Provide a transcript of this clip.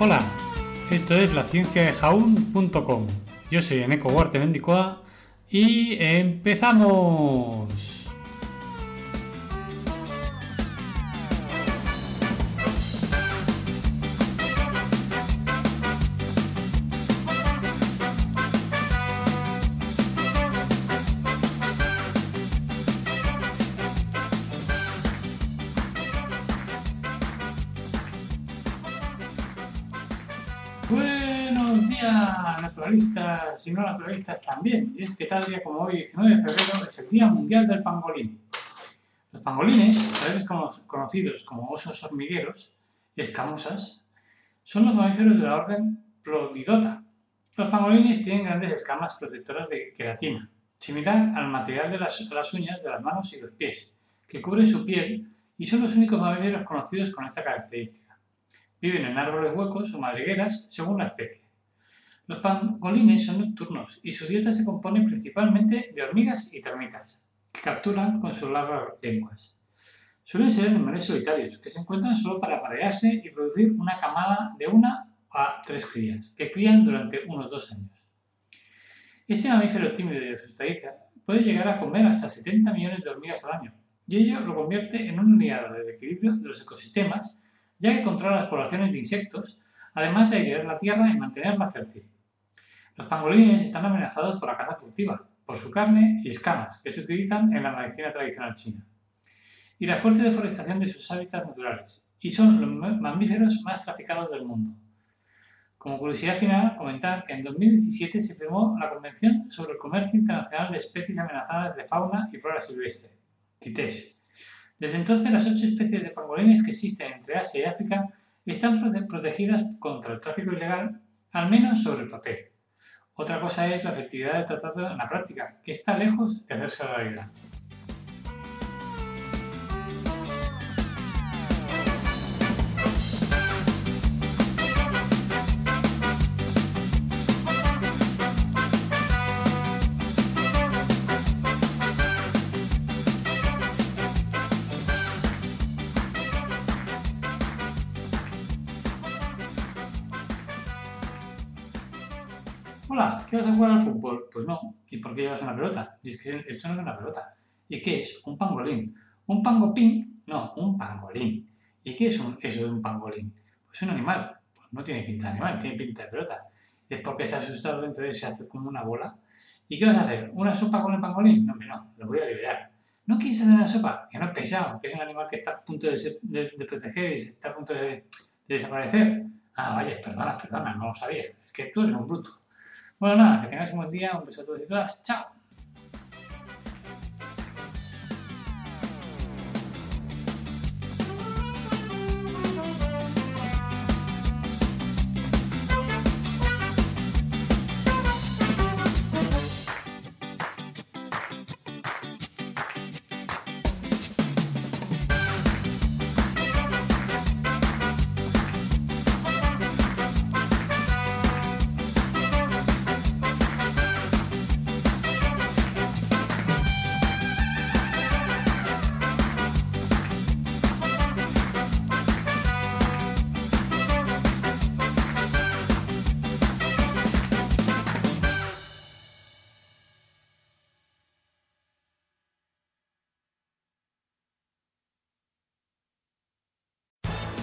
Hola, esto es la ciencia de jaun.com. Yo soy Eneco Huarte Mendicoa y empezamos. Días, naturalistas y no naturalistas también. Y es que tal día como hoy, 19 de febrero, es el Día Mundial del Pangolín. Los pangolines, a veces cono- conocidos como osos hormigueros y escamosas, son los mamíferos de la orden Plodidota. Los pangolines tienen grandes escamas protectoras de queratina, similar al material de las, las uñas de las manos y los pies, que cubre su piel y son los únicos mamíferos conocidos con esta característica. Viven en árboles huecos o madrigueras según la especie. Los pangolines son nocturnos y su dieta se compone principalmente de hormigas y termitas, que capturan con sus largas lenguas. Suelen ser animales solitarios, que se encuentran solo para aparearse y producir una camada de una a tres crías, que crían durante unos dos años. Este mamífero tímido y asustadiza puede llegar a comer hasta 70 millones de hormigas al año, y ello lo convierte en un aliado del equilibrio de los ecosistemas ya que controla las poblaciones de insectos, además de airear la tierra y mantenerla fértil. Los pangolines están amenazados por la caza furtiva, por su carne y escamas, que se utilizan en la medicina tradicional china, y la fuerte deforestación de sus hábitats naturales, y son los ma- mamíferos más traficados del mundo. Como curiosidad final, comentar que en 2017 se firmó la Convención sobre el Comercio Internacional de Especies Amenazadas de Fauna y Flora Silvestre, CITES, desde entonces, las ocho especies de pangolines que existen entre Asia y África están prote- protegidas contra el tráfico ilegal, al menos sobre el papel. Otra cosa es la efectividad del tratado en la práctica, que está lejos de hacerse realidad. Hola, ¿qué vas a jugar al fútbol? Pues no. ¿Y por qué llevas una pelota? Y es que esto no es una pelota. ¿Y qué es? Un pangolín. ¿Un pangopín? No, un pangolín. ¿Y qué es eso de un pangolín? Pues un animal. Pues no tiene pinta de animal, tiene pinta de pelota. Es porque se ha asustado, entonces se hace como una bola. ¿Y qué vas a hacer? ¿Una sopa con el pangolín? No, no, lo voy a liberar. ¿No quieres hacer una sopa? Que no es pesado, que es un animal que está a punto de, ser- de- de proteger y está a punto de, de desaparecer. Ah, vaya, perdona, perdona, no lo sabía. Es que tú eres un bruto. Bueno, nada, que tengáis un buen día, un beso a todos y todas. ¡Chao!